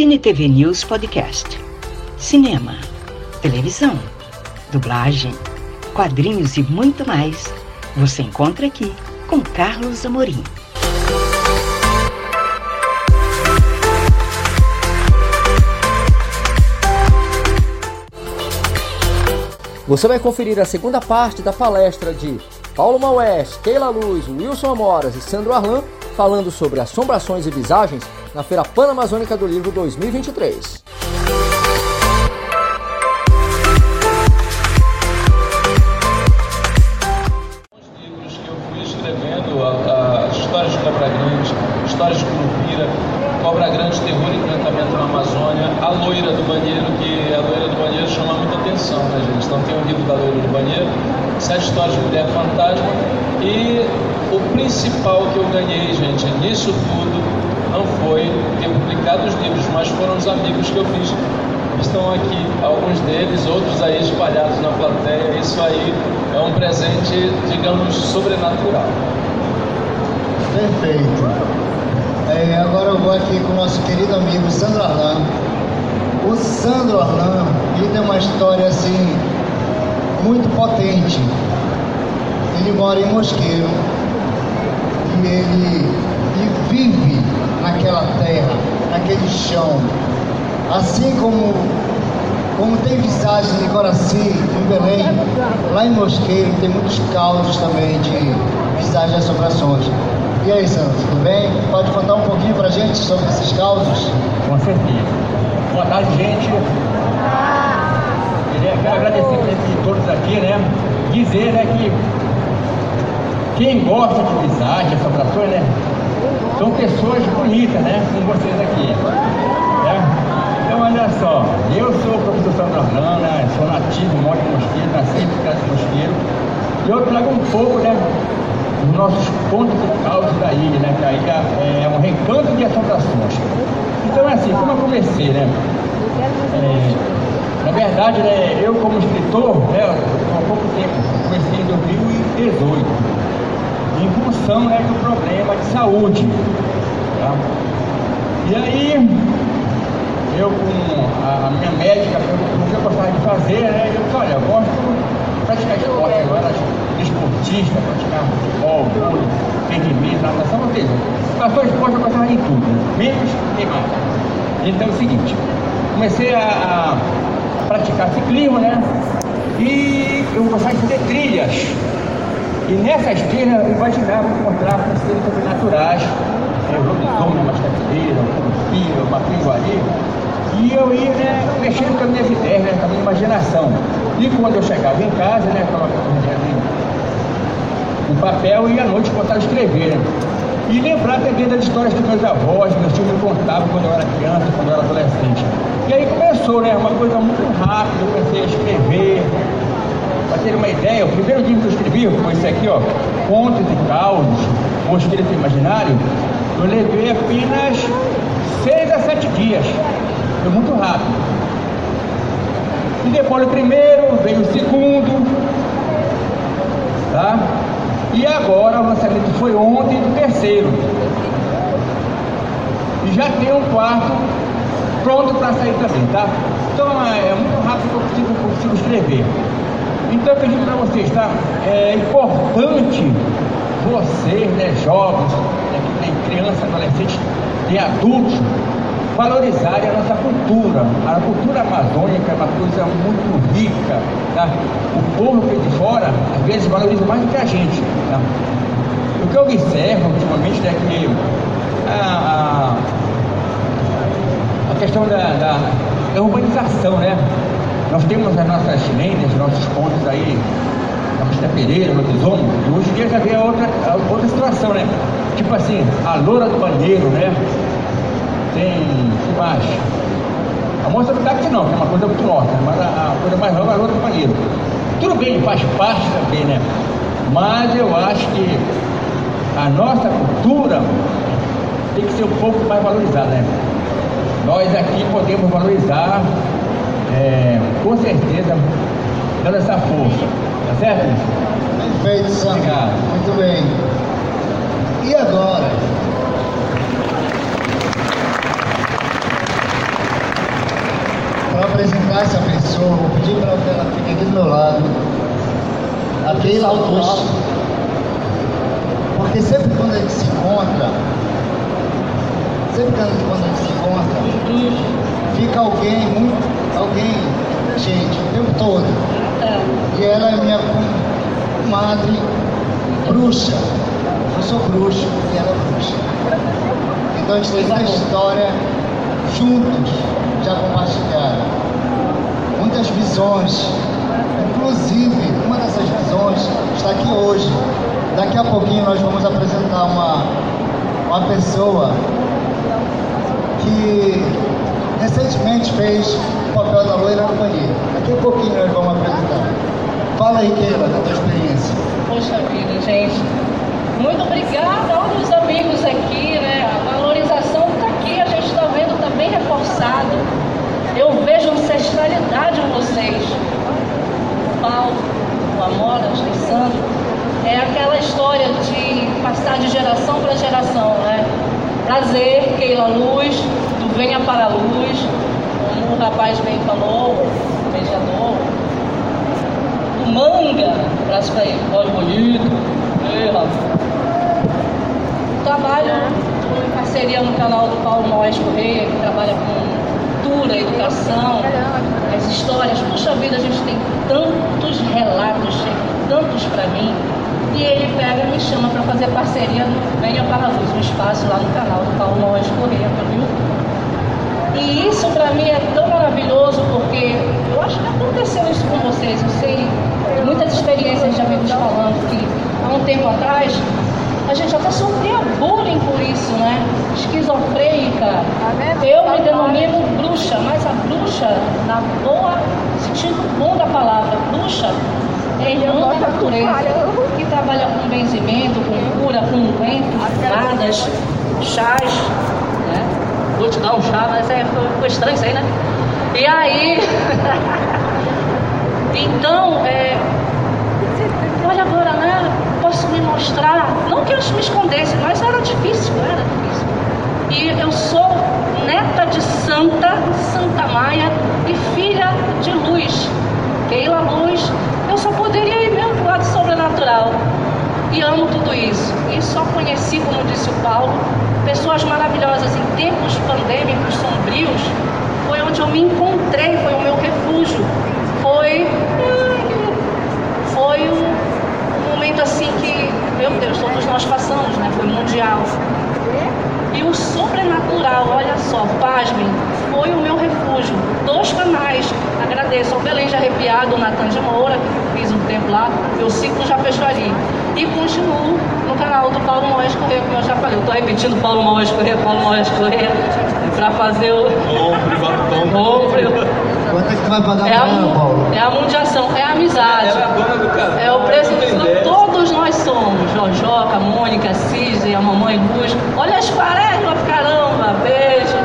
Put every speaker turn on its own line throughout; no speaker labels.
Cine TV News Podcast. Cinema, televisão, dublagem, quadrinhos e muito mais. Você encontra aqui com Carlos Amorim.
Você vai conferir a segunda parte da palestra de Paulo Maués, Keila Luz, Wilson Amoras e Sandro Arlan falando sobre assombrações e visagens na Feira Panamazônica do Livro 2023.
Nisso tudo não foi ter publicado os livros, mas foram os amigos que eu fiz. Estão aqui, alguns deles, outros aí espalhados na plateia. Isso aí é um presente, digamos, sobrenatural.
Perfeito. É, agora eu vou aqui com o nosso querido amigo Sandro Arlan. O Sandro Arlan, ele tem uma história assim, muito potente. Ele mora em Mosqueiro e ele vive naquela terra, naquele chão. Assim como, como tem visagem de Coraci, em Belém, lá em Mosqueiro tem muitos causos também de visagem de assombrações. E aí, Santos, tudo bem? Pode contar um pouquinho pra gente sobre esses causos?
Com certeza. Boa tarde, gente. Quero agradecer a todos aqui, né? Dizer né, que quem gosta de visagem, assombrações, né? São pessoas bonitas, né? Como vocês aqui. Né? Então, olha só, eu sou o professor Sandro Arlana, sou nativo, moro em Mosqueiro, nasci em casa de Mosqueiro. E eu trago um pouco, né? Os nossos pontos de causa da ilha, né? Que a ilha é um recanto de assombrações. Então, é assim, como eu comecei, né? É, na verdade, né, eu como escritor, né, há pouco tempo, comecei em 2018 em função né, do problema de saúde. Tá? E aí, eu com a, minha médica o que eu gostava de fazer, né? Eu disse, olha, eu gosto de praticar esporte, eu era esportista, praticar futebol, vôlei, rendimento, natação, ou seja, passou esporte eu gostava de tudo, menos queimar. Então é o seguinte, comecei a, a praticar ciclismo, né? E eu gostava de fazer trilhas. E nessas trilhas eu imaginava encontrar com seres sobrenaturais, é, lobisomem, uma capileira, o curupira, uma pinguari. E eu ia né, mexendo com as minhas ideias, né, com a minha imaginação. E quando eu chegava em casa, né, colocava um papel e à noite contava escrever. E lembrar também das histórias dos meus avós, meus tios me contavam quando eu era criança, quando eu era adolescente. E aí começou, né? Uma coisa muito rápida, eu comecei a escrever, para ter uma ideia, o primeiro livro que eu escrevi foi esse aqui, ó, Contos e Causos, o Espírito Imaginário, eu levei apenas seis a sete dias. Foi muito rápido. E depois do primeiro, veio o segundo, tá? E agora o lançamento foi ontem do terceiro. E já tem um quarto pronto para sair também, tá? Então é, é muito rápido que eu consigo, consigo escrever. Então pedi para vocês, tá? É importante vocês, né, jovens, né, que tem crianças, adolescentes e adultos, valorizarem a nossa cultura. A cultura amazônica é uma coisa muito rica, tá? O povo que é de fora, às vezes, valoriza mais do que a gente, tá? O que eu observo ultimamente é que a, a, questão da, da urbanização, né? As nossas lendas, nossos pontos aí, a Rita Pereira, lobisomem, e hoje em dia já vem a outra, a outra situação, né? Tipo assim, a loura do banheiro, né? Tem, que mais? A moça do táxi não, que é uma coisa muito nossa, né? mas a, a, coisa mais nova é a loura do banheiro. Tudo bem, faz parte também, né? Mas eu acho que a nossa cultura tem que ser um pouco mais valorizada, né? Nós aqui podemos valorizar é, com certeza, dando essa força. Tá certo?
Perfeito, Sandro.
Obrigado.
Muito bem. E agora? apresentar essa pessoa, vou pedir para que ela fique aqui do meu lado. A Keila Augusto. Porque sempre quando a gente se encontra, sempre quando a gente se encontra, fica alguém, muito, alguém, gente, o tempo todo. E ela é minha comadre bruxa. Eu sou bruxo e ela é bruxa. Então a gente tem muita história juntos já compartilharam. Muitas visões. Inclusive, uma dessas visões está aqui hoje. Daqui a pouquinho nós vamos apresentar uma, uma pessoa que recentemente fez o papel da loira no banheiro. Daqui a pouquinho nós vamos apresentar. Fala aí, Keila, da tua experiência.
Poxa vida, gente. Muito obrigada a amigos aqui, né? A valorização está aqui, a gente está vendo, está bem reforçado. Eu vejo ancestralidade em vocês. O Paulo, o Amora, o Alessandro. É aquela história de passar de geração para geração, né? Prazer, Keila Luz, Venha para a Luz, como o rapaz bem falou, o beijador. O Manga, abraço para ele, olha bonito. Trabalho em parceria no canal do Paulo Moés Correia, que trabalha com cultura, educação, as histórias. Puxa vida, a gente tem tantos relatos, tantos para mim. E ele pega e me chama para fazer parceria no Venha para a Luz, um espaço lá no canal do Paulo Moés Correia, pelo YouTube. E isso para mim é tão maravilhoso porque eu acho que aconteceu isso com vocês. Eu sei muitas experiências de amigos falando que há um tempo atrás a gente até sofria bullying por isso, né? Esquizofrênica. Eu me denomino bruxa, mas a bruxa, na boa sentido bom da palavra, bruxa é irmã da natureza, que trabalha com benzimento, com cura, com ungüentos, fadas, chás? Vou te dar um chá, mas é, foi estranho isso aí, né? E aí, então, é, olha agora, né? Posso me mostrar, não que eu me escondesse, mas era difícil, era difícil. E eu sou neta de Santa, Santa Maia e filha de Luz, Keila Luz. Eu só poderia ir mesmo pro lado sobrenatural. E amo tudo isso. E só conheci, como disse o Paulo, pessoas maravilhosas em tempos pandêmicos sombrios. Foi onde eu me encontrei, foi o meu refúgio. Foi. Foi um momento assim que, meu Deus, todos nós passamos, né? Foi mundial. E o sobrenatural, olha só, pasmem, foi o meu refúgio. Dois canais, agradeço ao Belém de Arrepiado, Natan de Moura, que fiz um tempo lá, meu ciclo já fechou ali. E continuo no canal do Paulo Moés Corrêa, como eu já falei. Eu estou repetindo Paulo Moés Corrêa, Paulo Moés Corrêa, para fazer o.
Compre,
compre.
Quanto é que tu vai pagar
É a, mu-
Paulo?
é a mundiação, é a amizade.
É a dona do.
É o preço que todos nós somos. Jojoca, Mônica, Cisne, a mamãe Luz. Olha as quaresmas, caramba. Beijo.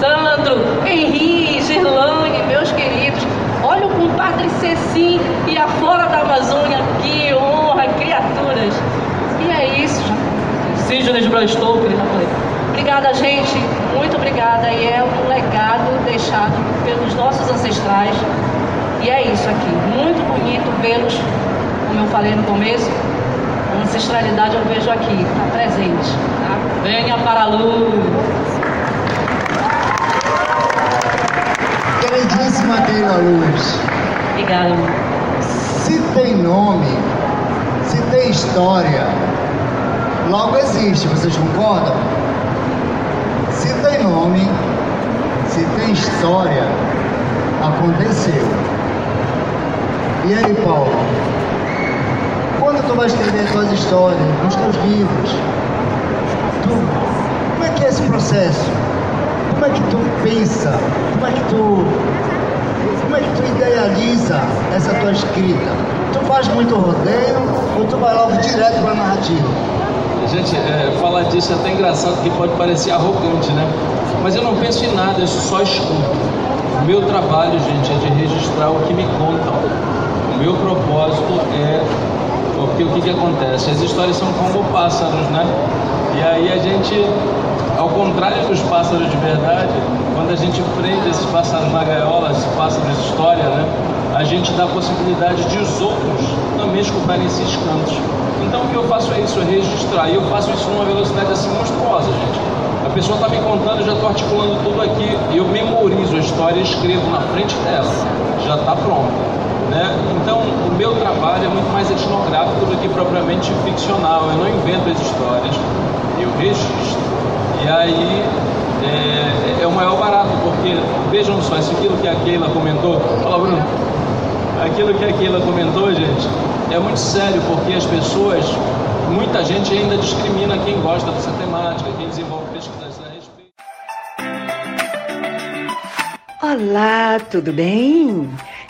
Sandro, Henri, Girlane, meus queridos. Olha o compadre Cecim e a Flora da Amazônia. De que ele já falei. Obrigada, gente. Muito obrigada. E é um legado deixado pelos nossos ancestrais. E é isso aqui. Muito bonito vê-los, como eu falei no começo. A ancestralidade eu vejo aqui, está presente. Tá? Venha para a luz.
Queridíssima Keila Luz,
Obrigada, amor.
se tem nome, se tem história, logo existe, vocês concordam? Se tem nome, se tem história, aconteceu. E aí, Paulo? Quando tu vai escrever tuas histórias, nos teus livros, tu, como é que é esse processo? Como é que tu pensa? Como é que tu como é que tu idealiza essa tua escrita? Tu faz muito rodeio ou tu vai logo direto para a narrativa?
Gente, é, falar disso é até engraçado, porque pode parecer arrogante, né? Mas eu não penso em nada, eu só escuto. O meu trabalho, gente, é de registrar o que me contam. O meu propósito é. Porque o que, que acontece? As histórias são como pássaros, né? E aí a gente, ao contrário dos pássaros de verdade, quando a gente prende esses pássaros na gaiola, esses pássaros de história, né? A gente dá a possibilidade de os outros também escutarem esses cantos. Então o que eu faço é isso, é registrar. E eu faço isso numa velocidade assim monstruosa, gente. A pessoa está me contando, eu já estou articulando tudo aqui. Eu memorizo a história e escrevo na frente dela. Já está pronto. Né? Então, o meu trabalho é muito mais etnográfico do que propriamente ficcional. Eu não invento as histórias, eu registro. E aí é, é o maior barato, porque vejam só, isso aquilo que a Keila comentou. Fala, Bruno. Aquilo que a Keila comentou, gente, é muito sério, porque as pessoas, muita gente ainda discrimina quem gosta dessa temática, quem desenvolve pesquisas a respeito.
Olá, tudo bem?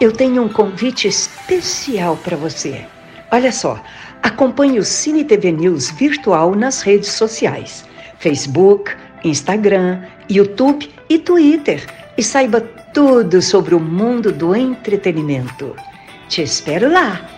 Eu tenho um convite especial para você. Olha só, acompanhe o Cine TV News virtual nas redes sociais: Facebook, Instagram, YouTube e Twitter e saiba tudo sobre o mundo do entretenimento. Te espero lá!